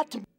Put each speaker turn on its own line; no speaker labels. that